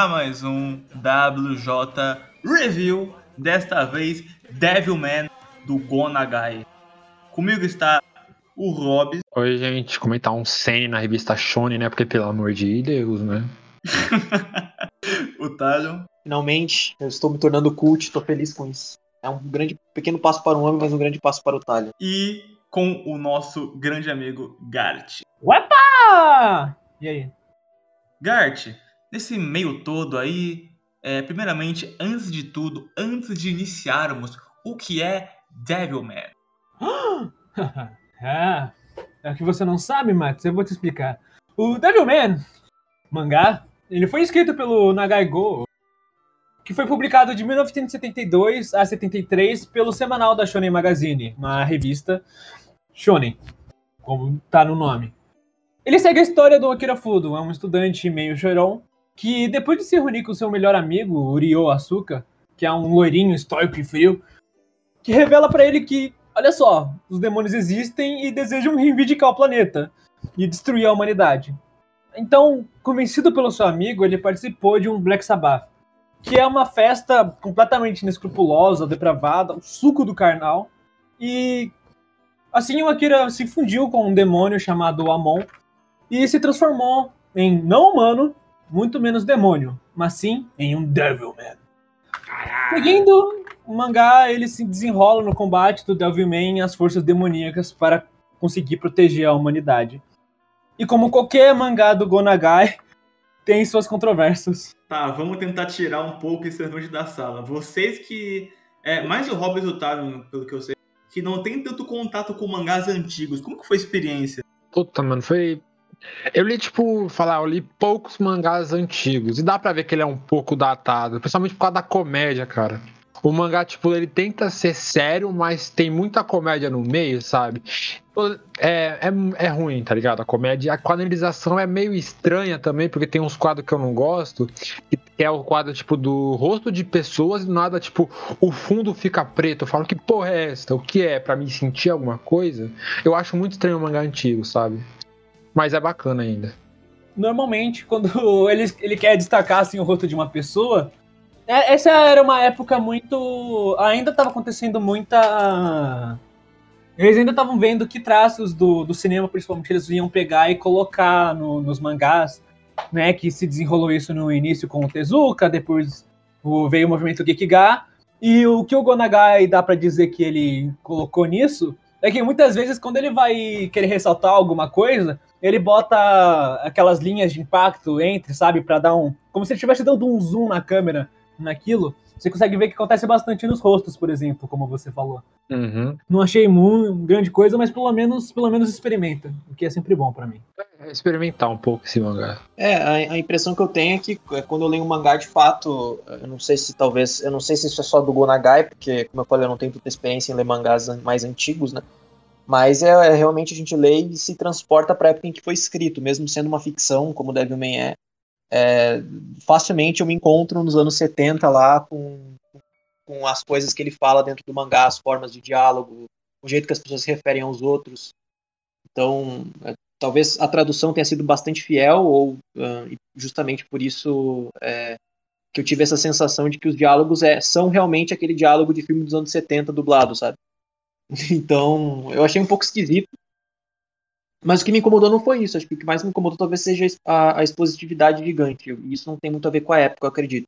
A mais um WJ Review, desta vez Devilman do Gonagai. Comigo está o Rob. Oi, gente, comentar um Senna na revista Shonen, né? Porque pelo amor de Deus, né? o Talion. Finalmente, eu estou me tornando cult, estou feliz com isso. É um grande, pequeno passo para um homem, mas um grande passo para o Talion. E com o nosso grande amigo Gart. Uepa! E aí? Gart, nesse meio todo aí, é, primeiramente, antes de tudo, antes de iniciarmos, o que é Devilman? é, é que você não sabe, Max, eu vou te explicar. O Devilman, mangá, ele foi escrito pelo Nagai Go, que foi publicado de 1972 a 73 pelo semanal da Shonen Magazine, uma revista Shonen, como tá no nome. Ele segue a história do Akira Fudo, é um estudante meio chorão, que depois de se reunir com seu melhor amigo, Urio Asuka, que é um loirinho estoico e frio, que revela para ele que, olha só, os demônios existem e desejam reivindicar o planeta e destruir a humanidade. Então, convencido pelo seu amigo, ele participou de um Black Sabbath, que é uma festa completamente inescrupulosa, depravada, o suco do carnal. E assim o Akira se fundiu com um demônio chamado Amon e se transformou em não humano, muito menos demônio, mas sim em um Devilman. Seguindo o mangá, ele se desenrola no combate do Devilman e as forças demoníacas para conseguir proteger a humanidade. E como qualquer mangá do Gonagai, tem suas controvérsias. Tá, vamos tentar tirar um pouco esse elefante da sala. Vocês que. É, mais o Hobbes e o pelo que eu sei, que não tem tanto contato com mangás antigos. Como que foi a experiência? Puta, mano, foi. Eu li, tipo, falar, eu li poucos mangás antigos. E dá pra ver que ele é um pouco datado, principalmente por causa da comédia, cara. O mangá, tipo, ele tenta ser sério, mas tem muita comédia no meio, sabe? É, é, é ruim, tá ligado? A comédia. A quadrilização é meio estranha também, porque tem uns quadros que eu não gosto, que é o quadro, tipo, do rosto de pessoas e nada, tipo, o fundo fica preto. Eu falo, que porra é esta? O que é? para me sentir alguma coisa? Eu acho muito estranho o mangá antigo, sabe? Mas é bacana ainda. Normalmente, quando ele, ele quer destacar, assim, o rosto de uma pessoa é, essa era uma época muito. Ainda estava acontecendo muita. Eles ainda estavam vendo que traços do, do cinema, principalmente, eles iam pegar e colocar no, nos mangás, né? Que se desenrolou isso no início com o Tezuka, depois veio o movimento Gekiga. E o que o Gonagai dá para dizer que ele colocou nisso é que muitas vezes, quando ele vai querer ressaltar alguma coisa, ele bota aquelas linhas de impacto entre, sabe, para dar um. Como se ele estivesse dando um zoom na câmera naquilo, você consegue ver que acontece bastante nos rostos, por exemplo, como você falou. Uhum. Não achei muito grande coisa, mas pelo menos, pelo menos experimenta, o que é sempre bom para mim. É experimentar um pouco esse mangá. É, a, a, impressão que eu tenho é que é, quando eu leio um mangá de fato, eu não sei se talvez, eu não sei se isso é só do Gonagai, porque como eu falei, eu não tenho tanta experiência em ler mangás mais antigos, né? Mas é, é realmente a gente lê e se transporta para a época em que foi escrito, mesmo sendo uma ficção, como Devilman é, é, facilmente eu me encontro nos anos 70 lá com, com as coisas que ele fala dentro do mangá, as formas de diálogo, o jeito que as pessoas se referem aos outros. Então, é, talvez a tradução tenha sido bastante fiel, ou uh, justamente por isso é, que eu tive essa sensação de que os diálogos é, são realmente aquele diálogo de filme dos anos 70 dublado, sabe? Então, eu achei um pouco esquisito, mas o que me incomodou não foi isso. Acho que o que mais me incomodou talvez seja a, a expositividade gigante. E isso não tem muito a ver com a época, eu acredito.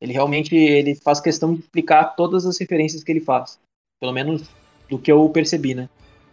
Ele realmente ele faz questão de explicar todas as referências que ele faz. Pelo menos do que eu percebi, né?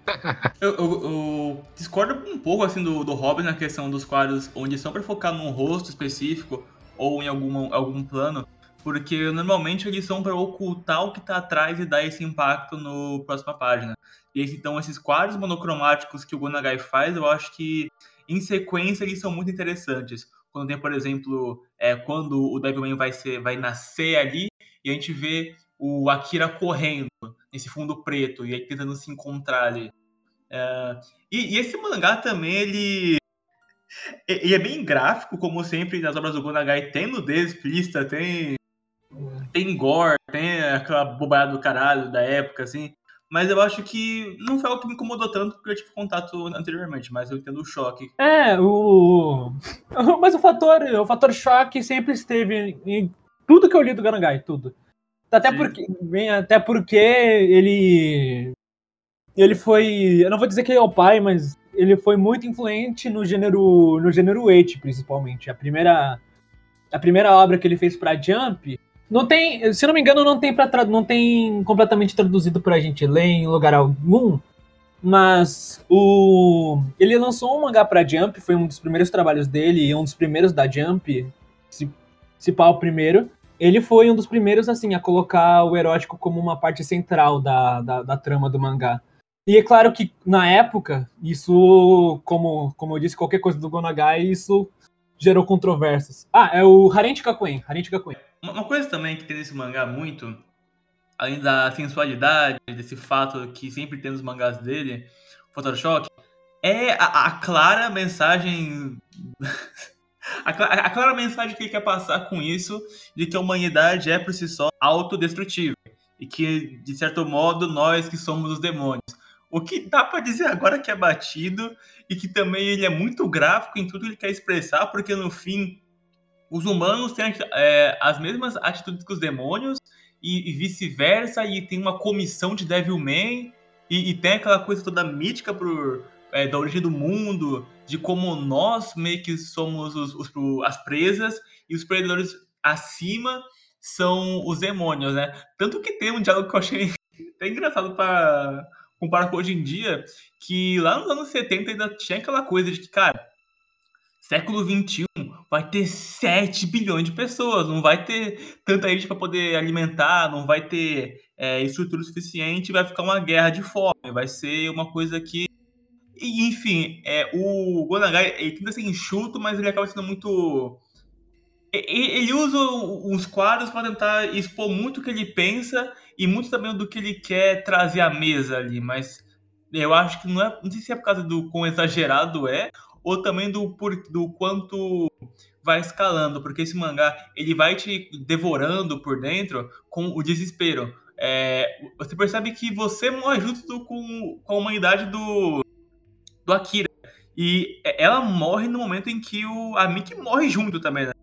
eu, eu, eu, discordo um pouco assim do, do Robin na questão dos quadros onde são para focar num rosto específico ou em algum, algum plano, porque normalmente eles são para ocultar o que está atrás e dar esse impacto no próxima página. E então esses quadros monocromáticos que o Gonagai faz, eu acho que em sequência eles são muito interessantes. Quando tem, por exemplo, é, quando o Devilman vai, ser, vai nascer ali e a gente vê o Akira correndo nesse fundo preto e aí tentando se encontrar ali. É, e, e, esse mangá também, ele, ele é bem gráfico, como sempre nas obras do Gonagai, tem nudez explícita, tem, tem gore, tem aquela bobagem do caralho da época, assim. Mas eu acho que não foi algo que me incomodou tanto porque eu tive contato anteriormente, mas eu entendo o choque. É, o. Mas o fator, o fator choque sempre esteve em tudo que eu li do Ganagai, tudo. Até Sim. porque, bem, até porque ele. Ele foi. Eu não vou dizer que ele é o pai, mas ele foi muito influente no gênero. No gênero Eight, principalmente. A primeira. A primeira obra que ele fez pra Jump. Não tem. Se não me engano, não tem, pra não tem completamente traduzido pra gente ler em lugar algum. Mas o. Ele lançou um mangá pra Jump, foi um dos primeiros trabalhos dele e um dos primeiros da Jump. Se, se pá, o primeiro. Ele foi um dos primeiros, assim, a colocar o erótico como uma parte central da, da, da trama do mangá. E é claro que, na época, isso, como, como eu disse, qualquer coisa do Gonagai, isso gerou controvérsias. Ah, é o Harente Kakuen. Harente Kakuen. Uma coisa também que tem nesse mangá muito, além da sensualidade, desse fato que sempre tem nos mangás dele, Photoshop, é a, a clara mensagem. a, cla- a clara mensagem que ele quer passar com isso, de que a humanidade é por si só autodestrutível. E que, de certo modo, nós que somos os demônios. O que dá pra dizer agora que é batido e que também ele é muito gráfico em tudo que ele quer expressar, porque no fim os humanos têm é, as mesmas atitudes que os demônios e, e vice-versa, e tem uma comissão de Devilman, e, e tem aquela coisa toda mítica por, é, da origem do mundo, de como nós meio que somos os, os- as presas, e os predadores acima são os demônios, né? Tanto que tem um diálogo que eu achei até engraçado para comparar com hoje em dia, que lá nos anos 70 ainda tinha aquela coisa de que, cara, século 21 vai ter 7 bilhões de pessoas, não vai ter tanta gente para poder alimentar, não vai ter é, estrutura suficiente, vai ficar uma guerra de fome, vai ser uma coisa que. E, enfim, é, o Gonagai ele tenta ser enxuto, mas ele acaba sendo muito. Ele usa os quadros para tentar expor muito o que ele pensa e muito também do que ele quer trazer à mesa ali, mas eu acho que não é. Não sei se é por causa do quão exagerado é, ou também do, por, do quanto vai escalando, porque esse mangá ele vai te devorando por dentro com o desespero. É, você percebe que você morre junto com, com a humanidade do, do Akira. E ela morre no momento em que o, a Miki morre junto também, né?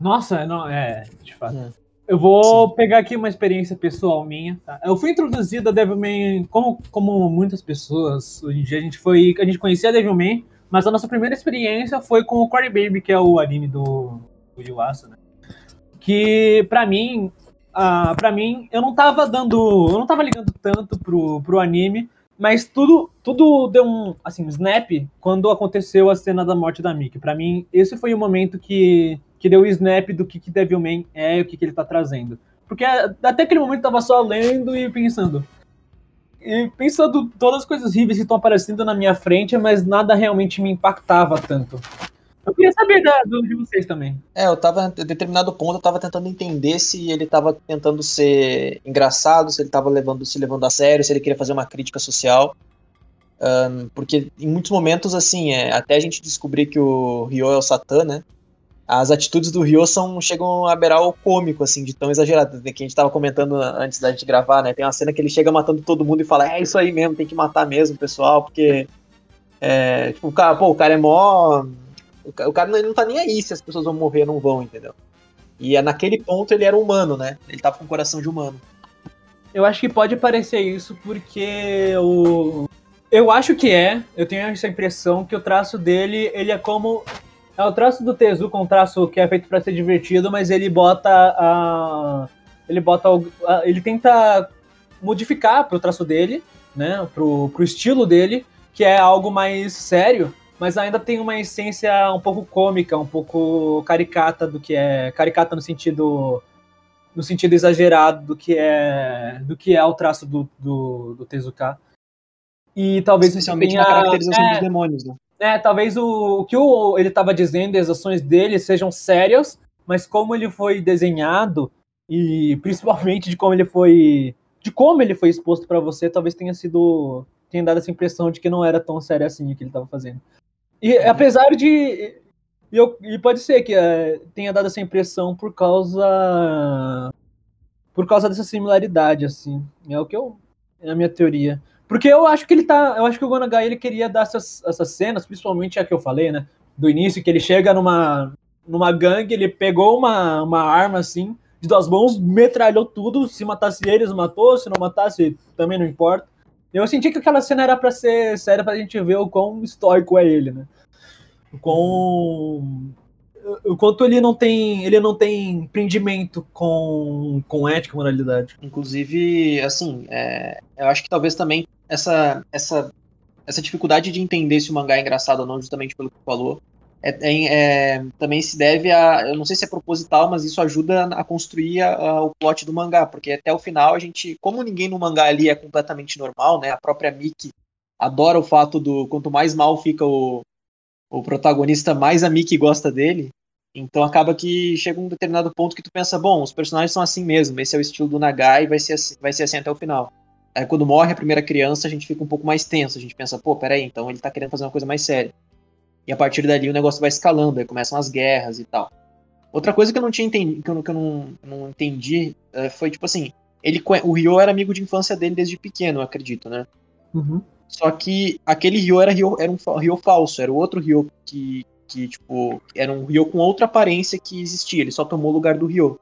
Nossa, não, é, de fato. Hum. Eu vou pegar aqui uma experiência pessoal minha. tá? Eu fui introduzido a Devilman, como, como muitas pessoas, hoje em dia a gente foi. A gente conhecia Devilman, mas a nossa primeira experiência foi com o Core Baby, que é o anime do, do Yuasa, né? Que pra mim, ah, para mim, eu não tava dando. Eu não tava ligando tanto pro, pro anime, mas tudo, tudo deu um assim, snap quando aconteceu a cena da morte da Mickey. Pra mim, esse foi o momento que, que deu o snap do que, que Devilman é e o que, que ele tá trazendo. Porque até aquele momento eu tava só lendo e pensando. E pensando todas as coisas horríveis que estão aparecendo na minha frente, mas nada realmente me impactava tanto. Eu queria saber da, do, de vocês também. É, eu tava, em determinado ponto, eu tava tentando entender se ele tava tentando ser engraçado, se ele tava levando, se levando a sério, se ele queria fazer uma crítica social. Ahn, porque em muitos momentos, assim, é, até a gente descobrir que o Ryo é o Satã, né? As atitudes do Ryo são, chegam a beirar o cômico, assim, de tão exagerado. Que a gente tava comentando antes da gente gravar, né? Tem uma cena que ele chega matando todo mundo e fala: É isso aí mesmo, tem que matar mesmo, pessoal, porque. É, tipo, o cara, pô, o cara é mó. O ca- o cara não, tá nem aí se as pessoas vão morrer não vão, entendeu? E é naquele ponto ele era humano, né? Ele tava com coração de humano. Eu acho que pode parecer isso porque o. Eu acho que é, eu tenho essa impressão que o traço dele, ele é como. É o traço do Tezuka, um traço que é feito pra ser divertido, mas ele bota a. Ele bota. a- Ele tenta modificar pro traço dele, né? Pro, pro estilo dele, que é algo mais sério, mas ainda tem uma essência um pouco cômica, um pouco caricata do que é. Caricata no sentido no sentido exagerado do que é do que é o traço do, do, do Tezuka. E talvez Especialmente tenha- na caracterização é, dos demônios, né? É, talvez o, o que o, ele estava dizendo e as ações dele sejam sérias, mas como ele foi desenhado e principalmente de como ele foi de como ele foi exposto para você, talvez tenha sido tenha dado essa impressão de que não era tão sério assim o que ele estava fazendo. E apesar de e, eu, e pode ser que é, tenha dado essa impressão por causa por causa dessa similaridade assim. É o que eu É a minha teoria. Porque eu acho que ele tá. Eu acho que o Gonagai ele queria dar essas, essas cenas, principalmente a que eu falei, né? Do início, que ele chega numa, numa gangue, ele pegou uma, uma arma assim, de duas mãos, metralhou tudo. Se matasse eles, matou. Se não matasse, também não importa. Eu senti que aquela cena era para ser séria pra gente ver o quão estoico é ele, né? O o quanto ele não tem ele não tem prendimento com, com ética e moralidade. Inclusive, assim, é, eu acho que talvez também essa, essa, essa dificuldade de entender se o mangá é engraçado ou não, justamente pelo que tu falou, é, é, é, também se deve a. Eu não sei se é proposital, mas isso ajuda a construir a, a, o plot do mangá, porque até o final a gente. Como ninguém no mangá ali é completamente normal, né? A própria Miki adora o fato do. Quanto mais mal fica o, o protagonista, mais a Miki gosta dele. Então acaba que chega um determinado ponto que tu pensa, bom, os personagens são assim mesmo, esse é o estilo do Nagai e vai ser assim, vai ser assim até o final. Aí quando morre a primeira criança, a gente fica um pouco mais tenso, a gente pensa, pô, peraí, então ele tá querendo fazer uma coisa mais séria. E a partir dali o negócio vai escalando, aí começam as guerras e tal. Outra coisa que eu não tinha entendido, que eu, que eu não, não entendi, é, foi tipo assim, ele, o Ryo era amigo de infância dele desde pequeno, eu acredito, né? Uhum. Só que aquele Ryo era, Ryo, era um Ryo falso, era o outro Ryo que, que, tipo, era um Ryo com outra aparência que existia, ele só tomou o lugar do Ryo.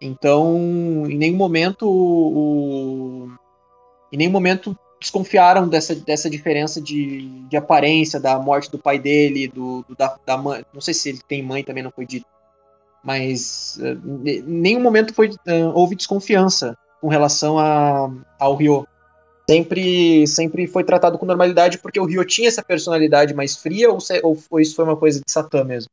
Então, em nenhum momento o, em nenhum momento desconfiaram dessa, dessa diferença de, de aparência, da morte do pai dele, do, do da, da, mãe. Não sei se ele tem mãe, também não foi dito. Mas uh, em nenhum momento foi, uh, houve desconfiança com relação a, ao Ryo. Sempre, sempre foi tratado com normalidade porque o Ryo tinha essa personalidade mais fria ou, se, ou isso foi uma coisa de Satã mesmo?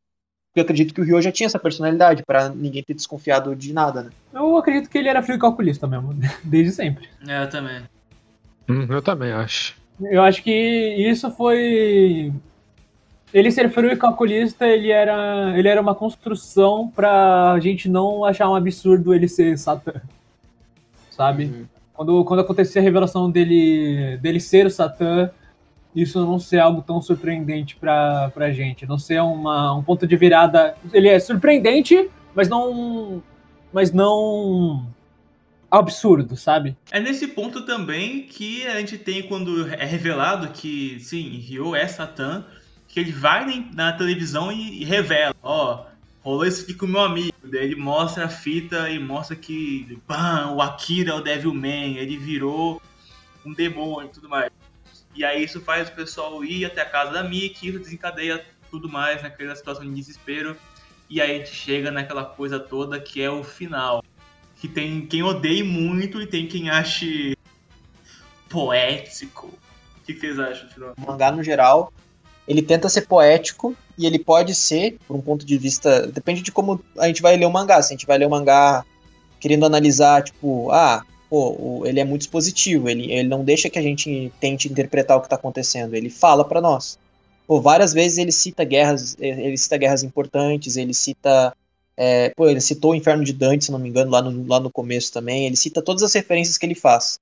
Porque eu acredito que o Ryo já tinha essa personalidade, para ninguém ter desconfiado de nada, né? Eu acredito que ele era frio calculista mesmo, desde sempre. É, eu também. Hum, eu também acho. Eu acho que isso foi. Ele ser frio e calculista, ele era, ele era uma construção pra gente não achar um absurdo ele ser Satã. Sabe? Uhum. Quando, quando acontecia a revelação dele, dele ser o Satã, isso não ser algo tão surpreendente pra, pra gente. Não ser uma, um ponto de virada. Ele é surpreendente, mas não. Mas não absurdo, sabe? É nesse ponto também que a gente tem quando é revelado que, sim, Ryo é Satã, que ele vai na televisão e, revela, ó, rolou isso aqui com meu amigo. Daí ele mostra a fita e mostra que, bam, o Akira é o Devilman, ele virou um demônio e tudo mais. E aí isso faz o pessoal ir até a casa da Mickey, isso desencadeia tudo mais naquela situação de desespero. E aí a gente chega naquela coisa toda que é o final que tem quem odeie muito e tem quem ache poético. O que vocês acham, Tino? O mangá, no geral, ele tenta ser poético e ele pode ser, por um ponto de vista. Depende de como a gente vai ler o mangá. Se a gente vai ler o mangá querendo analisar, tipo, ah, pô, ele é muito expositivo, ele, ele não deixa que a gente tente interpretar o que está acontecendo, ele fala para nós. Pô, várias vezes ele cita guerras, ele cita guerras importantes, ele cita é, pô, ele citou o Inferno de Dante, se não me engano, lá no, lá no começo também. Ele cita todas as referências que ele faz.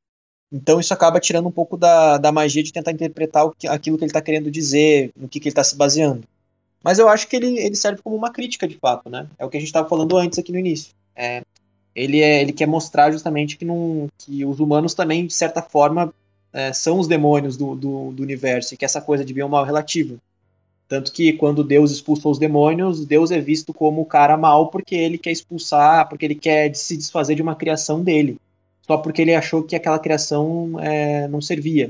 Então isso acaba tirando um pouco da, da magia de tentar interpretar que, aquilo que ele está querendo dizer, no que, que ele está se baseando. Mas eu acho que ele, ele serve como uma crítica de fato, né? É o que a gente estava falando antes aqui no início. É, ele, é, ele quer mostrar justamente que, não, que os humanos também, de certa forma, é, são os demônios do, do, do universo e que essa coisa de bem ou mal é relativa. Tanto que quando Deus expulsou os demônios, Deus é visto como o cara mal porque ele quer expulsar, porque ele quer se desfazer de uma criação dele. Só porque ele achou que aquela criação é, não servia.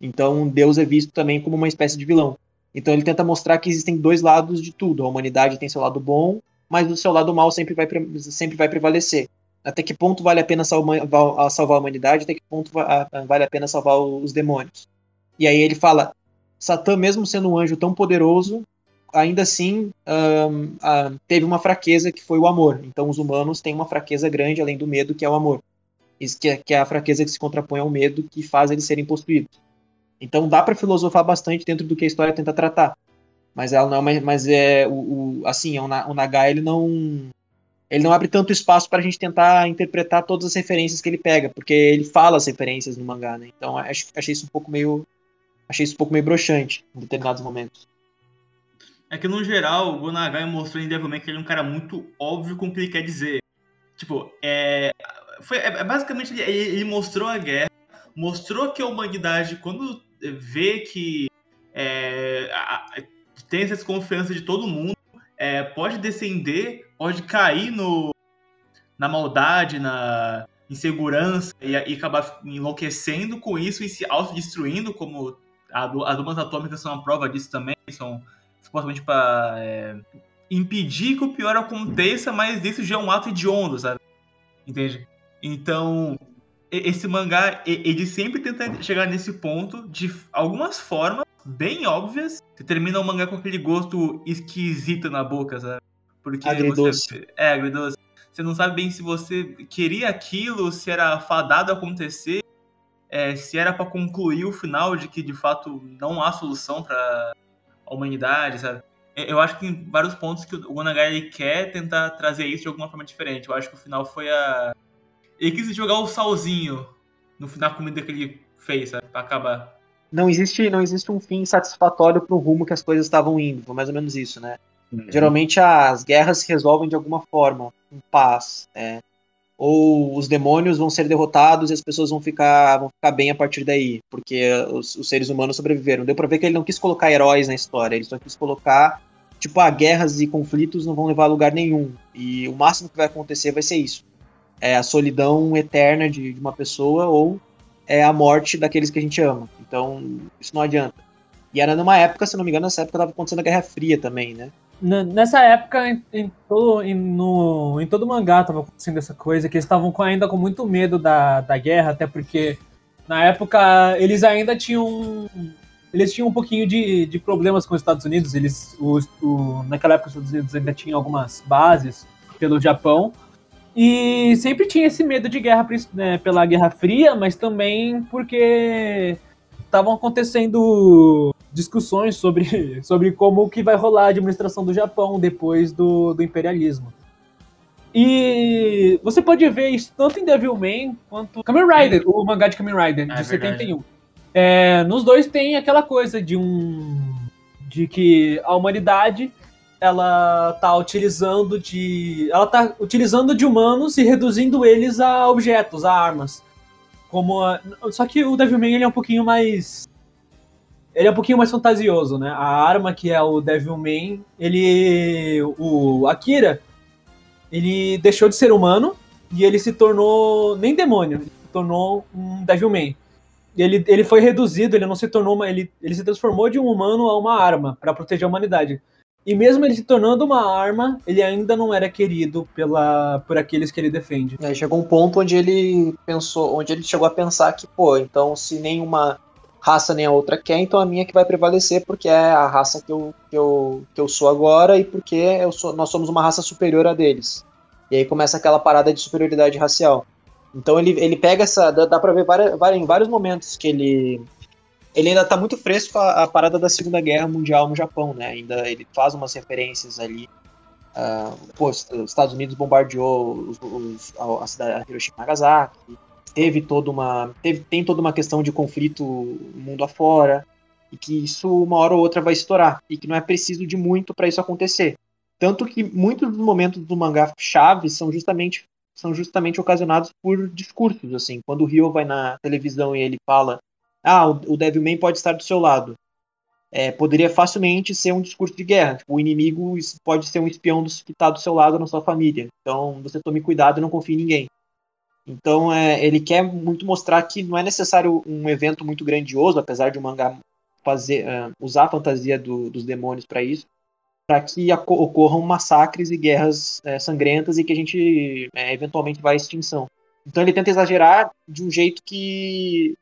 Então Deus é visto também como uma espécie de vilão. Então ele tenta mostrar que existem dois lados de tudo. A humanidade tem seu lado bom, mas o seu lado mal sempre vai, sempre vai prevalecer. Até que ponto vale a pena salvar, salvar a humanidade? Até que ponto vale a pena salvar os demônios? E aí ele fala: Satã, mesmo sendo um anjo tão poderoso, ainda assim um, uh, teve uma fraqueza que foi o amor. Então os humanos têm uma fraqueza grande além do medo, que é o amor. Isso que é, que é a fraqueza que se contrapõe ao medo que faz eles serem possuídos. Então dá para filosofar bastante dentro do que a história tenta tratar. Mas ela não, mas, mas é o, o assim, o, o Nagai ele não ele não abre tanto espaço para a gente tentar interpretar todas as referências que ele pega, porque ele fala as referências no mangá, né? Então acho, achei isso um pouco meio achei isso um pouco meio broxante em determinados momentos. É que, no geral, o Gonagai mostrou em Devilman que ele é um cara muito óbvio com o que ele quer dizer. Tipo, é. Foi, é, basicamente, ele, ele mostrou a guerra mostrou que a humanidade, quando vê que é, a, tem essa desconfiança de todo mundo, é, pode descender, pode cair no, na maldade, na insegurança e, e acabar enlouquecendo com isso e se autodestruindo, como as bombas atômicas são a prova disso também, são supostamente para é, impedir que o pior aconteça, mas isso já é um ato hediondo, sabe? Entende? Então, esse mangá, ele sempre tenta chegar nesse ponto de algumas formas bem óbvias. Você termina o mangá com aquele gosto esquisito na boca, sabe? Porque agridoce. Você, é, agridoce. Você não sabe bem se você queria aquilo, se era fadado acontecer, é, se era para concluir o final de que de fato não há solução para a humanidade, sabe? Eu acho que tem vários pontos que o Gonagai quer tentar trazer isso de alguma forma diferente. Eu acho que o final foi a. Ele quis jogar o salzinho no final da comida que ele fez, sabe? Pra acabar. Não existe, não existe um fim satisfatório pro rumo que as coisas estavam indo. Foi mais ou menos isso, né? Uhum. Geralmente as guerras se resolvem de alguma forma, em paz. É ou os demônios vão ser derrotados e as pessoas vão ficar, vão ficar bem a partir daí, porque os, os seres humanos sobreviveram. Deu pra ver que ele não quis colocar heróis na história, ele só quis colocar, tipo, ah, guerras e conflitos não vão levar a lugar nenhum. E o máximo que vai acontecer vai ser isso. É a solidão eterna de, de uma pessoa ou é a morte daqueles que a gente ama. Então, isso não adianta. E era numa época, se não me engano, nessa época estava acontecendo a Guerra Fria também, né? Nessa época, em, em, todo, em, no, em todo mangá tava acontecendo essa coisa, que eles estavam ainda com muito medo da, da guerra, até porque na época eles ainda tinham. Eles tinham um pouquinho de, de problemas com os Estados Unidos. Eles, o, naquela época, os Estados Unidos ainda tinham algumas bases pelo Japão. E sempre tinha esse medo de guerra né, pela Guerra Fria, mas também porque estavam acontecendo discussões sobre, sobre como que vai rolar a administração do Japão depois do, do imperialismo. E você pode ver isso tanto em Devilman quanto Kamen Rider, o mangá de Kamen Rider, de é 71. É, nos dois tem aquela coisa de um. de que a humanidade ela tá utilizando de. Ela tá utilizando de humanos e reduzindo eles a objetos, a armas. Como a, só que o Devilman ele é um pouquinho mais ele é um pouquinho mais fantasioso, né? A arma que é o Devilman, ele o Akira, ele deixou de ser humano e ele se tornou nem demônio, ele se tornou um Devilman. Ele, ele foi reduzido, ele não se tornou uma, ele, ele se transformou de um humano a uma arma para proteger a humanidade. E mesmo ele se tornando uma arma, ele ainda não era querido pela, por aqueles que ele defende. Aí chegou um ponto onde ele pensou, onde ele chegou a pensar que, pô, então se nenhuma raça nem a outra quer, então a minha que vai prevalecer porque é a raça que eu, que eu, que eu sou agora e porque eu sou, nós somos uma raça superior a deles. E aí começa aquela parada de superioridade racial. Então ele, ele pega essa. Dá, dá pra ver várias, em vários momentos que ele ele ainda tá muito fresco a, a, parada da Segunda Guerra Mundial no Japão, né? Ainda ele faz umas referências ali. Uh, pô, os Estados Unidos bombardeou os, os, a, a cidade de Hiroshima e Nagasaki. Teve toda uma. Teve, tem toda uma questão de conflito mundo afora. E que isso uma hora ou outra vai estourar. E que não é preciso de muito para isso acontecer. Tanto que muitos dos momentos do mangá chave são justamente são justamente ocasionados por discursos, assim. Quando o Ryo vai na televisão e ele fala ah, o, Devilman pode estar do seu lado. É, poderia facilmente ser um discurso de guerra. Tipo, o inimigo pode ser um espião que está do seu lado na sua família. Então você tome cuidado e não confie em ninguém. Então é, ele quer muito mostrar que não é necessário um evento muito grandioso, apesar de o mangá fazer, uh, usar a fantasia do, dos demônios para isso, para que ocorram massacres e guerras é, sangrentas e que a gente é, eventualmente vá à extinção. Então ele tenta exagerar de um jeito que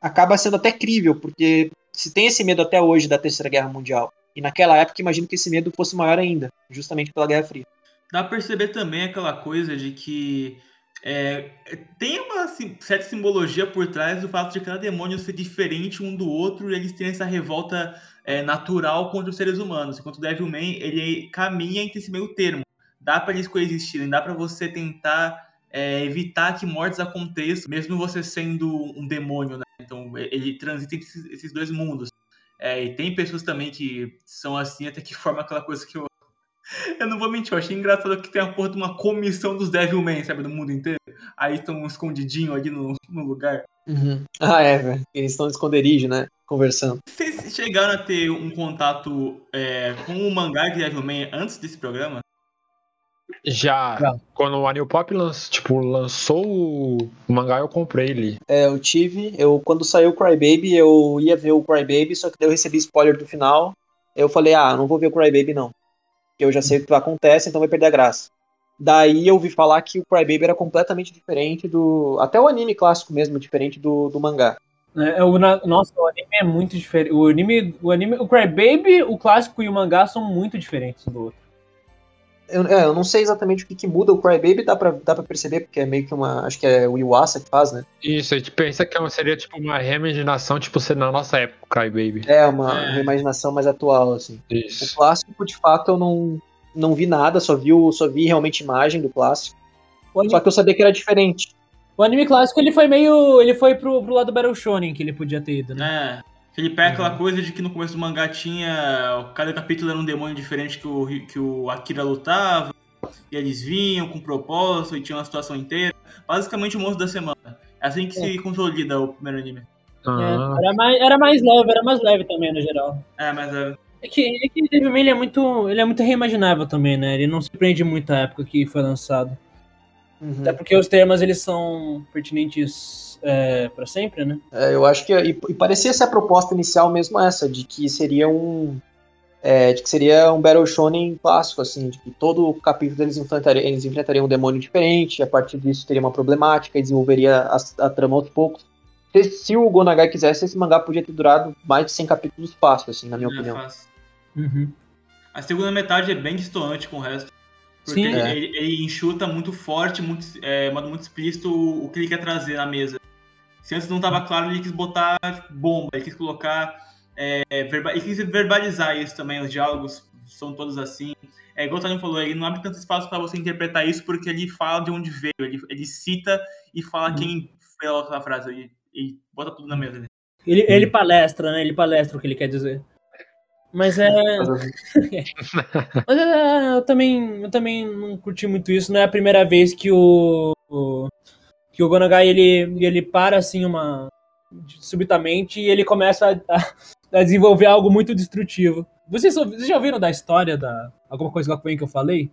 acaba sendo até crível, porque se tem esse medo até hoje da Terceira Guerra Mundial, e naquela época imagino que esse medo fosse maior ainda, justamente pela Guerra Fria. Dá pra perceber também aquela coisa de que é, tem uma certa simbologia por trás do fato de cada demônio ser diferente um do outro e eles terem essa revolta é, natural contra os seres humanos. Enquanto o Devilman, ele caminha entre esse meio termo. Dá para eles coexistirem, dá para você tentar é, evitar que mortes aconteçam, mesmo você sendo um demônio, né? Então ele transita entre esses, esses dois mundos. É, e tem pessoas também que são assim, até que forma aquela coisa que eu. Eu não vou mentir, eu achei engraçado que tem a porra de uma comissão dos Devilman, sabe, do mundo inteiro. aí estão escondidinho ali no, no lugar. Uhum. Ah, é, velho. Eles estão no esconderijo, né? Conversando. Vocês chegaram a ter um contato é, com o mangá de Devilman antes desse programa? Já, Já. quando o Anil Pop lanç, tipo, lançou o mangá, eu comprei ele. É, eu tive. Eu, quando saiu o Crybaby, eu ia ver o Crybaby, só que daí eu recebi spoiler do final. Eu falei, ah, não vou ver o Crybaby, não. Porque eu já sei o que acontece, então vai perder a graça. Daí eu ouvi falar que o Crybaby era completamente diferente do. Até o anime clássico mesmo, diferente do, do mangá. É, o, na- nossa, o anime é muito diferente. O anime, o anime, o Crybaby, o clássico e o mangá são muito diferentes do outro. Eu, é, eu não sei exatamente o que, que muda o Crybaby, dá pra, dá pra perceber, porque é meio que uma. Acho que é o Iwasa que faz, né? Isso, a gente pensa que é seria tipo uma reimaginação, tipo, ser na nossa época, Cry Baby. É uma É. reimaginação mais atual, assim. O Isso. clássico, de fato, eu não, não vi nada, só vi, o- só vi realmente imagem do clássico. O anime, Só que eu sabia que era diferente. o anime clássico ele foi meio. Ele foi pro, pro lado do Battle Shonen que ele podia ter ido, né? É. Ele pega aquela coisa de que no começo do mangá tinha. Cada capítulo era um demônio diferente que o, que o Akira lutava. E eles vinham com propósito e tinha uma situação inteira. Basicamente o monstro da semana. É assim que se consolida o primeiro anime. Ah, É, era, mais, era mais leve, era mais leve também, no geral. É, mas é. É que, é que ele é muito. Ele é muito reimaginável também, né? Ele não se prende muito à época que foi lançado. Uhum. Até porque os temas eles são pertinentes é, para sempre, né? É, eu acho que. E, e parecia ser a proposta inicial mesmo essa, de que seria um. é, de que seria um Battle Shonen clássico, assim, de que todo o capítulo eles enfrentariam, eles enfrentariam um demônio diferente, a partir disso teria uma problemática e desenvolveria a, a trama aos poucos. Se, se o Gonagai quisesse, esse mangá podia ter durado mais de 100 capítulos fácil, assim, na minha é opinião. fácil. Uhum. A segunda metade é bem distoante com o resto. Porque Sim. ele, É. ele- ele enxuta muito forte, muito, é, modo muito explícito o, o que ele quer trazer na mesa. Se antes não estava claro, ele quis botar bomba, ele quis colocar. é, verba- ele quis verbalizar isso também, os diálogos são todos assim. É igual o Tony falou, ele não abre tanto espaço para você interpretar isso porque ele fala de onde veio, ele, ele cita e fala Uhum. quem fez aquela frase, ele, ele bota tudo na mesa. Ele, ele palestra, né? Ele palestra o que ele quer dizer. Mas é. Mas é, eu também, eu também não curti muito isso. Não é a primeira vez que o, o- que o Gonagai ele, ele para assim uma subitamente e ele começa a, a desenvolver algo muito destrutivo. Vocês, vocês já ouviram da história da alguma coisa com a Queen que eu falei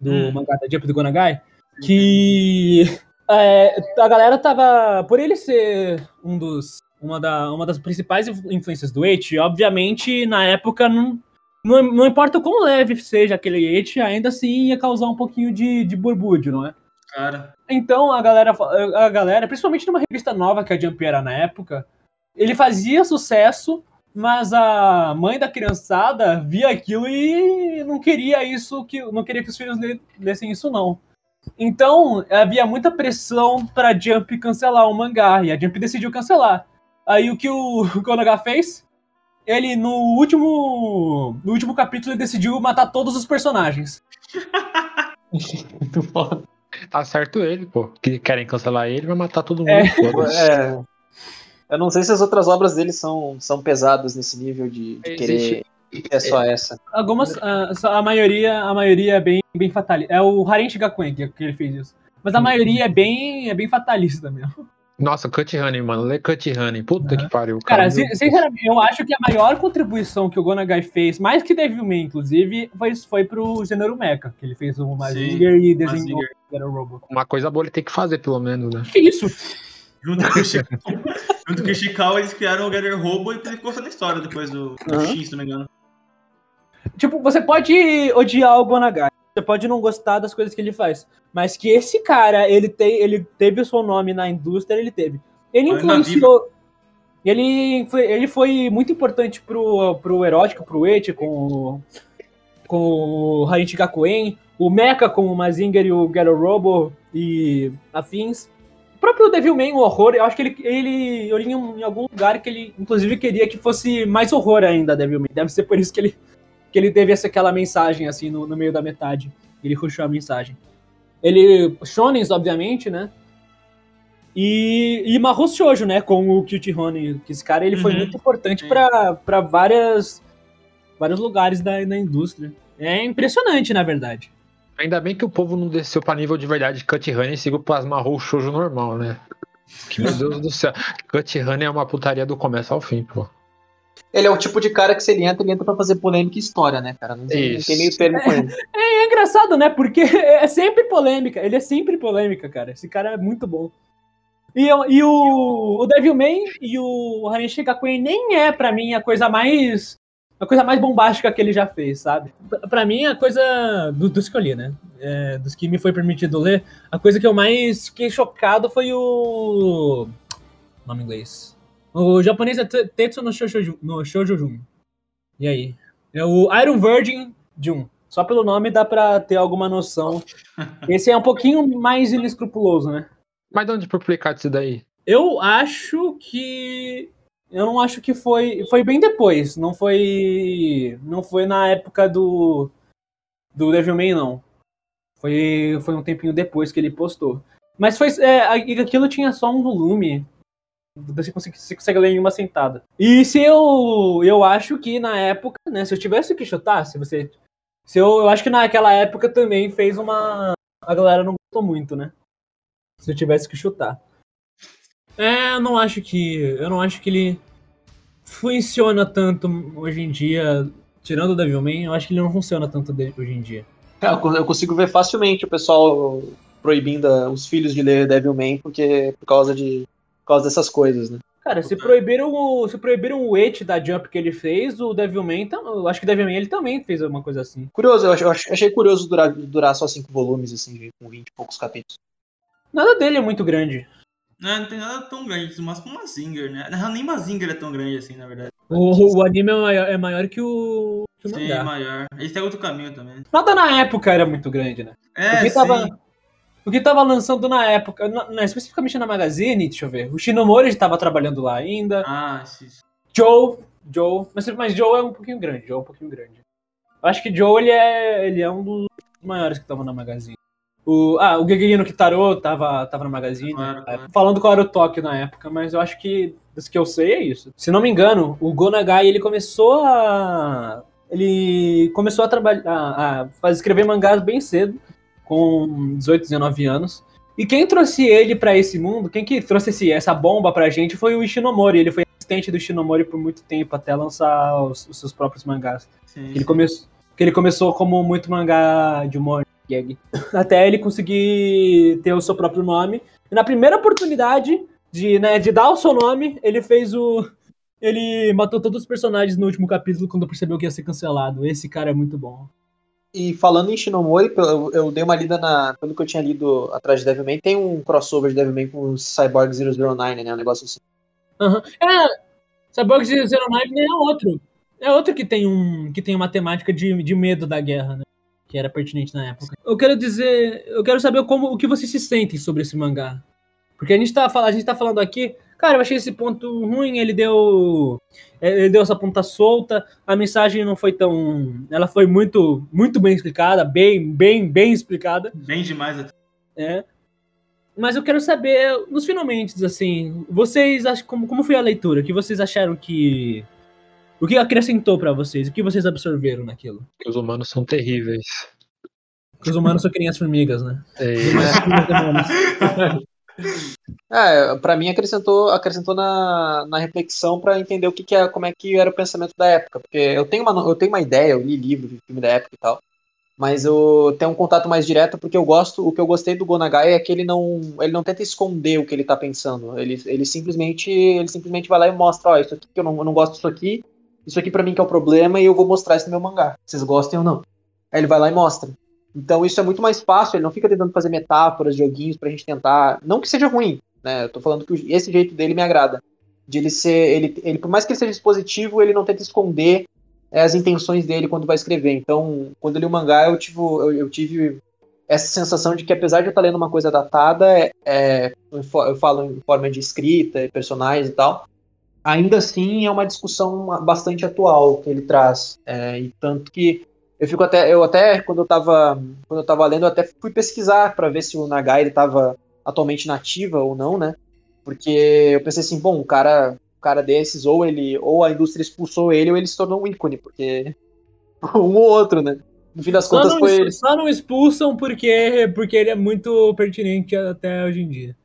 do Hum. mangá da Jump do Gonagai? Que é, a galera tava por ele ser um dos uma, da, uma das principais influ- influências do Eit, obviamente na época não, não, não importa o quão leve seja aquele Eit, ainda assim ia causar um pouquinho de, de burbúdio, não é? Cara, Então a galera, a galera, principalmente numa revista nova que a Jump era na época, ele fazia sucesso, mas a mãe da criançada via aquilo e não queria isso, que não queria que os filhos le- lessem isso não. Então havia muita pressão para Jump cancelar o mangá e a Jump decidiu cancelar. Aí o que o Konoha fez? Ele no último no último capítulo ele decidiu matar todos os personagens. Muito foda. tá certo ele, pô. Que querem cancelar ele, vai matar todo mundo. É. É, eu não sei se as outras obras dele são, são pesadas nesse nível de, de querer é só essa. Algumas, a, a maioria, a maioria é bem, bem fatalista. É o Haren Shigakuen que, que ele fez isso. Mas a maioria é bem, é bem fatalista mesmo. Nossa, Cut Honey, mano. Lê Cut Honey. Puta que pariu. Cara, Deus. sinceramente, eu acho que a maior contribuição que o Gonagai fez, mais que Devilman, inclusive, foi, foi pro gênero Mecha, que ele fez o Mazinger e desenhou Mazinger. o Battle Robo. Uma coisa boa ele tem que fazer, pelo menos, né? Que isso? junto com o Ishikawa, junto com o Ishikawa, eles criaram o Gather Robo e ele ficou na história depois do, do Aham. X, se não me engano. Tipo, você pode odiar o Gonagai, você pode não gostar das coisas que ele faz, mas que esse cara, ele, tem, ele teve o seu nome na indústria, ele teve. Ele influenciou... Ele foi, ele foi muito importante pro, pro erótico, pro Eti, com, o- com o Harichi Gakuen, o Mecha com o Mazinger e o Ghetto Robo e afins. O próprio Devilman, o horror, eu acho que ele, ele eu li em, em algum lugar que ele, inclusive, queria que fosse mais horror ainda, Devilman. Deve ser por isso que ele, que ele teve essa, aquela mensagem, assim, no, no meio da metade. Ele rushou a mensagem. Ele, shonens, obviamente, né? E, e Mahou Shoujo, né? Com o Cute Honey. Que esse cara, ele foi Uhum. muito importante pra pra várias, vários lugares da, da indústria. É impressionante, na verdade. Ainda bem que o povo não desceu pra nível de verdade de Cut Honey e seguiu plasmarrou o shoujo normal, né? Que, meu Deus do céu. Cut Honey é uma putaria do começo ao fim, pô. Ele é o tipo de cara que se ele entra, ele entra pra fazer polêmica e história, né, cara? Não tem, não Isso. tem meio termo com ele. É engraçado, né? Porque é sempre polêmica. Ele é sempre polêmica, cara. Esse cara é muito bom. E, eu- e o, o Devilman e o Hanishi Gakuen nem é, pra mim, a coisa mais. A coisa mais bombástica que ele já fez, sabe? Pra- Pra mim, a coisa. do- dos que eu li, né? É, dos que me foi permitido ler, a coisa que eu mais fiquei chocado foi o. Nome em inglês. O japonês é Te- Tetsu no Shoujo, no Shoujo Jun. E aí? É o Iron Virgin Jun. Só pelo nome dá pra ter alguma noção. Esse é um pouquinho mais inescrupuloso, né? Mas de onde publicar isso daí? Eu acho que. Eu não acho que foi. Foi bem depois. Não foi. Não foi na época do. Do Devilman, não. Foi, foi um tempinho depois que ele postou. Mas foi. É, aquilo tinha só um volume. Você consegue, você consegue ler em uma sentada. E se eu. Eu acho que na época, né? Se eu tivesse que chutar, se você. Se eu, eu acho que naquela época também fez uma. A galera não gostou muito, né? Se eu tivesse que chutar. É, eu não acho que. Eu não acho que ele funciona tanto hoje em dia. Tirando o Devilman, eu acho que ele não funciona tanto hoje em dia. É, Eu con- eu consigo ver facilmente o pessoal proibindo a- os filhos de ler Devilman porque, por, causa de, causa dessas coisas, né? Cara, se proibiram o. Se proibiram o et da Jump que ele fez, o Devilman. Eu acho que o Devilman ele também fez uma coisa assim. Curioso, eu, eu ach- achei curioso durar, durar só cinco volumes, assim, com 20 e poucos capítulos. Nada dele é muito grande. Não, não tem nada tão grande, mas com Mazinger, né? Na real, nem Mazinger é tão grande assim, na verdade. O, o anime é maior, é maior que o. Que o Sim, mangá. maior. Ele tem outro caminho também. Nada na época era muito grande, né? É, Porque sim. tava- O que tava lançando na época, na- na- especificamente na Magazine, deixa eu ver. O Shinomori estava trabalhando lá ainda. Ah, sim. Joe, Joe, mas, mas Joe é um pouquinho grande, Joe é um pouquinho grande. Eu acho que Joe ele é, ele é um dos maiores que estavam na Magazine. O, ah, o Gegeki no Kitaro tava, tava na Magazine, Claro, falando qual era o toque na época, mas eu acho que, dos que eu sei, é isso. Se não me engano, o Gonagai, ele começou a... Ele começou a trabalhar, a, a escrever mangás bem cedo, com 18, 19 anos. E quem trouxe ele pra esse mundo, quem que trouxe esse, essa bomba pra gente foi o Ishinomori. Ele foi assistente do Ishinomori por muito tempo, até lançar os, os seus próprios mangás. sim, Ele, sim. come... ele começou como muito mangá de humor, gag. Até ele conseguir ter o seu próprio nome. E na primeira oportunidade de, né, de dar o seu nome, ele fez o. Ele matou todos os personagens no último capítulo quando percebeu que ia ser cancelado. Esse cara é muito bom. E falando em Shinomori, eu, dei uma lida na. Pelo que eu tinha lido atrás de Devilman, tem um crossover de Devilman com o Cyborg 009, né? Um negócio assim. Aham. É, Cyborg 09 é outro. É outro que tem um que tem uma temática de, de medo da guerra, né? Que era pertinente na época. Eu quero dizer, eu quero saber como o que vocês se sentem sobre esse mangá. Porque a gente tá, a gente tá falando aqui, cara, eu achei esse ponto ruim, ele deu ele deu essa ponta solta, a mensagem não foi tão, ela foi muito muito bem explicada, bem bem bem explicada. Bem demais até. É. Mas eu quero saber, nos finalmente, assim, vocês acham como, como foi a leitura? O que vocês acharam que. O que acrescentou pra vocês? O que vocês absorveram naquilo? Que os humanos são terríveis. Que os humanos só queriam as formigas, né? É, É, pra mim acrescentou, acrescentou na, na reflexão pra entender o que, que é, como é que era o pensamento da época. Porque eu tenho uma, eu tenho uma ideia, eu li livro, vi filme da época e tal. Mas eu tenho um contato mais direto porque eu gosto, o que eu gostei do Gonagai é que ele não, ele não tenta esconder o que ele tá pensando. Ele, ele simplesmente, ele simplesmente vai lá e mostra, ó, isso aqui que eu não, eu não gosto disso aqui, isso aqui pra mim que é o problema e eu vou mostrar isso no meu mangá. Vocês gostem ou não? Aí ele vai lá e mostra. Então isso é muito mais fácil, ele não fica tentando fazer metáforas, joguinhos pra gente tentar, não que seja ruim, né? Eu tô falando que esse jeito dele me agrada. De ele ser, ele, ele por mais que ele seja expositivo, ele não tenta esconder é, as intenções dele quando vai escrever. Então, quando eu li o mangá, eu tive, eu, eu tive essa sensação de que, apesar de eu estar lendo uma coisa datada, é, é, eu falo em forma de escrita, personagens e tal, ainda assim é uma discussão bastante atual que ele traz. É, e tanto que eu fico até, eu até quando eu estava quando eu tava lendo, eu até fui pesquisar para ver se o Nagai ele estava atualmente nativa ou não, né? Porque eu pensei assim, bom, um cara, um cara desses, ou ele, ou a indústria expulsou ele, ou ele se tornou um ícone, porque um ou outro, né? No fim das Só contas não, foi ele. só não expulsam porque, porque ele é muito pertinente até hoje em dia.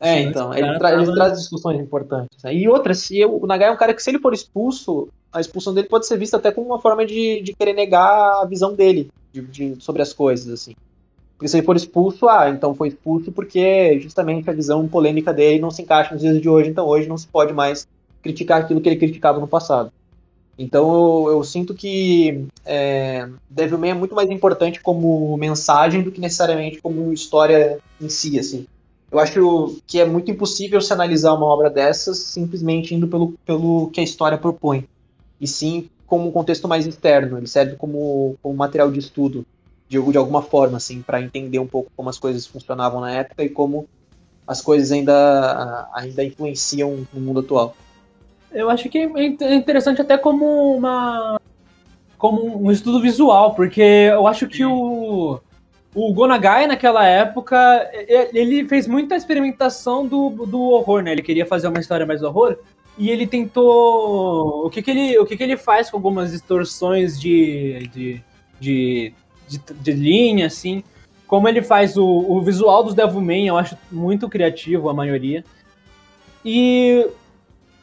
É, então, ele, tra- ele tava- traz discussões importantes. né? E outra, se eu- o Nagai é um cara que, se ele for expulso, a expulsão dele pode ser vista até como uma forma de, de querer negar a visão dele de- de- sobre as coisas, assim. Porque se ele for expulso, ah, então foi expulso porque justamente a visão polêmica dele não se encaixa nos dias de hoje, então hoje não se pode mais criticar aquilo que ele criticava no passado. Então eu, eu sinto que é, Devilman é muito mais importante como mensagem do que necessariamente como história em si, assim. Eu acho que é muito impossível se analisar uma obra dessas simplesmente indo pelo, pelo que a história propõe. E sim como um contexto mais externo. Ele serve como, como material de estudo, de, de alguma forma, assim, para entender um pouco como as coisas funcionavam na época e como as coisas ainda, ainda influenciam no mundo atual. Eu acho que é é interessante até como uma como um estudo visual, porque eu acho que o o Gonagai naquela época ele fez muita experimentação do, do horror, né? Ele queria fazer uma história mais horror e ele tentou o que que ele o que que ele faz com algumas distorções de de, de, de, de linha assim, como ele faz o, o visual dos Devilman, eu acho muito criativo a maioria. E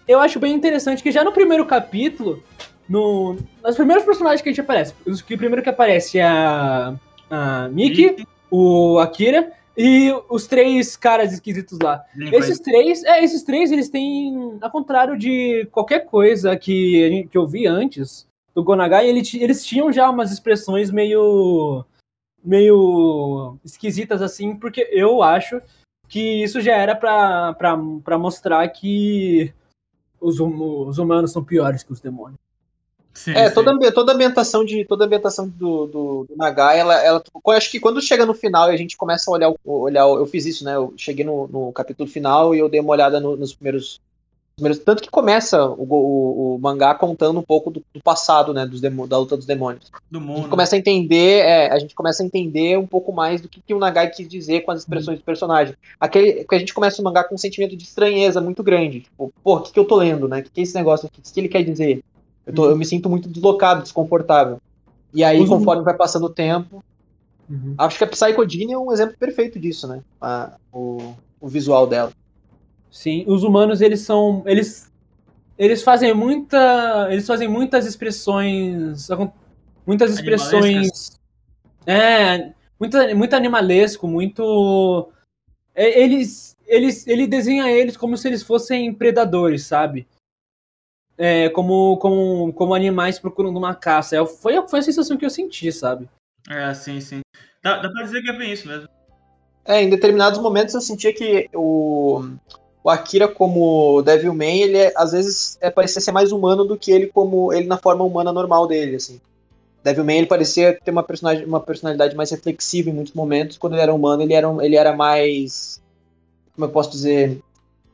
eu acho bem interessante que já no primeiro capítulo, no, nos primeiros personagens que a gente aparece, o primeiro que aparece é a, a Miki, o Akira e os três caras esquisitos lá. Esses três, é, esses três, eles têm, ao contrário de qualquer coisa que, gente- que eu vi antes do Gonagai, ele eles tinham já umas expressões meio meio esquisitas assim, porque eu acho que isso já era pra mostrar que os, hum- os humanos são piores que os demônios. Sim, É, sim. toda, toda a ambientação de toda a ambientação do, do, do Nagai, ela, ela acho que quando chega no final e a gente começa a olhar, olhar eu fiz isso, né? Eu cheguei no, no capítulo final e eu dei uma olhada no- nos primeiros, primeiros- tanto que começa o, o, o mangá contando um pouco do, do passado, né? Dos demo, da luta dos demônios. do A mundo. gente começa a entender, é, a gente começa a entender um pouco mais do que, que o Nagai quis dizer com as expressões do personagem. Aquele, que a gente começa o mangá com um sentimento de estranheza muito grande. Tipo, pô, o que, que eu tô lendo, né? O que, que é esse negócio aqui? O que ele quer dizer? Eu, tô- eu me sinto muito deslocado, desconfortável. E aí, Os- conforme vai passando o tempo, acho que a Psychodine é um exemplo perfeito disso, né? A- o, o visual dela. Sim, os humanos eles são eles eles fazem muita eles fazem muitas expressões muitas expressões é muito muito animalesco muito é, eles eles ele desenha eles como se eles fossem predadores sabe é, como, como como animais procurando uma caça é, foi foi a sensação que eu senti sabe É, sim, sim. Dá, dá pra dizer que é bem isso mesmo. É, em determinados momentos eu sentia que o, o Akira como Devilman, ele é, às vezes é, parecia ser mais humano do que ele como ele na forma humana normal dele, assim. Devilman ele parecia ter uma, personagem, uma personalidade mais reflexiva em muitos momentos. Quando ele era humano, ele era, ele era mais. Como eu posso dizer?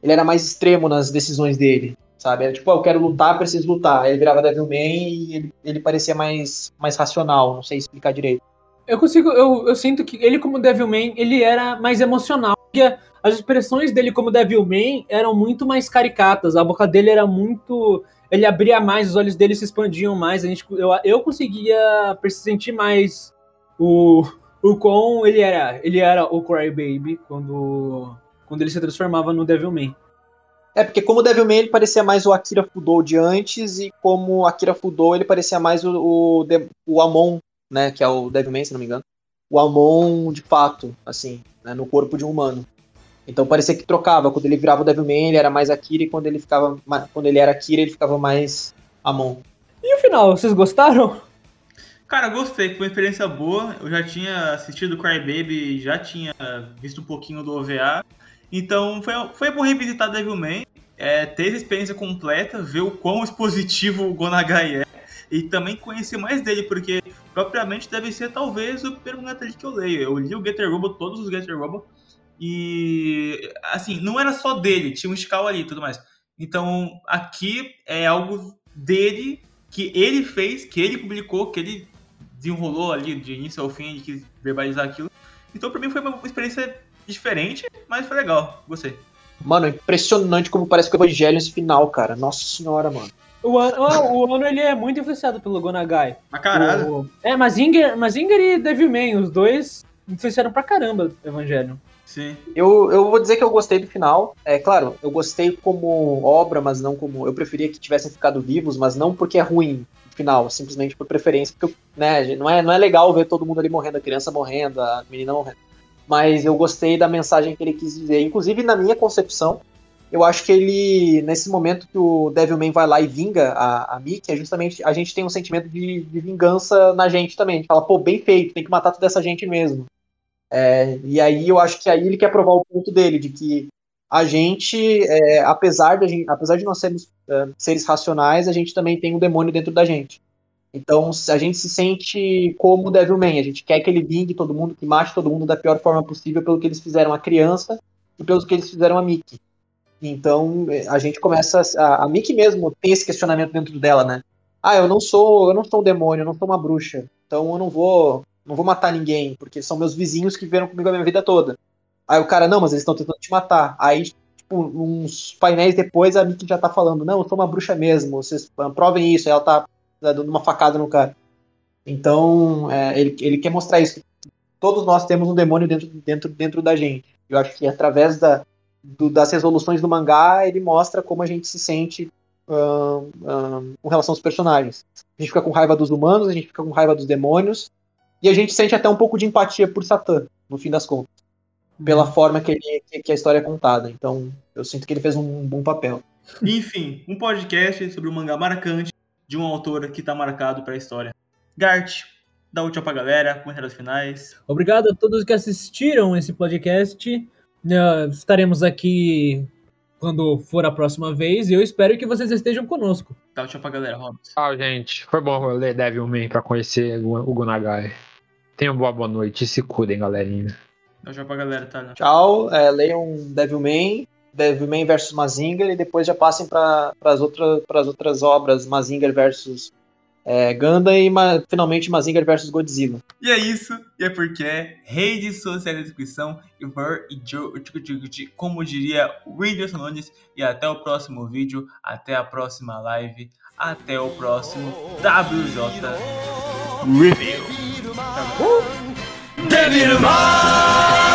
Ele era mais extremo nas decisões dele, sabe? Era tipo, "Ah, eu quero lutar, preciso lutar. Aí ele virava Devilman e ele, ele parecia mais, mais racional, não sei explicar direito. Eu consigo, eu, eu sinto que ele como Devilman, ele era mais emocional. Porque as expressões dele como Devilman eram muito mais caricatas. A boca dele era muito, ele abria mais, os olhos dele se expandiam mais. A gente, eu, eu conseguia sentir mais o o quão ele era, ele era o Crybaby quando quando ele se transformava no Devilman. É, porque como Devilman ele parecia mais o Akira Fudou de antes, e como Akira Fudou ele parecia mais o, o, o Amon, né? Que é o Devilman, se não me engano. O Amon de fato, assim, né, no corpo de um humano. Então parecia que trocava. Quando ele virava o Devilman, ele era mais Akira, e quando ele ficava. Quando ele era Akira, ele ficava mais Amon. E o final, vocês gostaram? Cara, gostei, foi uma experiência boa. Eu já tinha assistido Cry Baby, já tinha visto um pouquinho do OVA. Então foi, foi bom revisitar Devilman, é, ter essa experiência completa, ver o quão expositivo o Gonagai é. E também conhecer mais dele, porque propriamente deve ser talvez o primeiro mangá que eu leio. Eu li o Getter Robo, todos os Getter Robo, e assim, não era só dele, tinha um Skull ali e tudo mais. Então aqui é algo dele que ele fez, que ele publicou, que ele desenrolou ali de início ao fim, quis verbalizar aquilo. Então pra mim foi uma experiência diferente, mas foi legal, gostei. Mano, é impressionante como parece que o Evangelho esse final, cara. Nossa senhora, mano. O Ano, o Ano ele é muito influenciado pelo Gonagai. Pra caralho. O- É, Mazinger, Mazinger e Devilman, os dois influenciaram pra caramba o Evangelho. Sim. Eu, eu vou dizer que eu gostei do final. É claro, eu gostei como obra, mas não como. Eu preferia que tivessem ficado vivos, mas não porque é ruim o final, simplesmente por preferência. Porque né, não, é, não é legal ver todo mundo ali morrendo, a criança morrendo, a menina morrendo. Mas eu gostei da mensagem que ele quis dizer. Inclusive, na minha concepção, eu acho que ele, nesse momento que o Devilman vai lá e vinga a, a Mickey, é justamente a gente tem um sentimento de, de vingança na gente também. A gente fala, pô, bem feito, tem que matar toda essa gente mesmo. É, e aí eu acho que aí ele quer provar o ponto dele, de que a gente, é, apesar, de, apesar de nós sermos é, seres racionais, a gente também tem um demônio dentro da gente. Então a gente se sente como o Devilman, a gente quer que ele vingue todo mundo, que mate todo mundo da pior forma possível pelo que eles fizeram a criança e pelo que eles fizeram a Mickey. Então é, a gente começa a, a Mickey mesmo tem esse questionamento dentro dela, né? Ah, eu não sou, eu não sou um demônio, eu não sou uma bruxa, então eu não vou não vou matar ninguém, porque são meus vizinhos que viveram comigo a minha vida toda. Aí o cara, não, mas eles estão tentando te matar. Aí, tipo, uns painéis depois, a Mickey já tá falando, não, eu sou uma bruxa mesmo, vocês ah, provem isso. Aí ela tá dando uma facada no cara. Então, é, ele, ele quer mostrar isso. Todos nós temos um demônio dentro, dentro, dentro da gente. Eu acho que através da, do- das resoluções do mangá, ele mostra como a gente se sente ahn, com relação aos personagens. A gente fica com raiva dos humanos, a gente fica com raiva dos demônios, e a gente sente até um pouco de empatia por Satã, no fim das contas, pela forma que, ele, que, que a história é contada. Então, eu sinto que ele fez um bom papel. Enfim, um podcast sobre um mangá marcante de um autor que tá marcado pra história. Gart, dá o tchau pra galera, comentários finais. Obrigado a todos que assistiram esse podcast. Eh, Estaremos aqui quando for a próxima vez e eu espero que vocês estejam conosco. Dá o tchau pra galera, Robson. Tchau, gente. Foi bom ler Devilman pra conhecer o Gunagai. Tenham boa boa noite e se cuidem, galerinha. Dá o tchau pra galera, tá? Tchau, é, leiam Devilman, Devilman versus Mazinger e depois já passem para as outras, pras outras obras, Mazinger versus é, Ganda e ma, finalmente Mazinger versus Godzilla. E é isso, e é porque é redes sociais na descrição, Ivar e Joe, como diria Windows Nunes, e até o próximo vídeo, até a próxima live, até o próximo WJ Review. Devilman?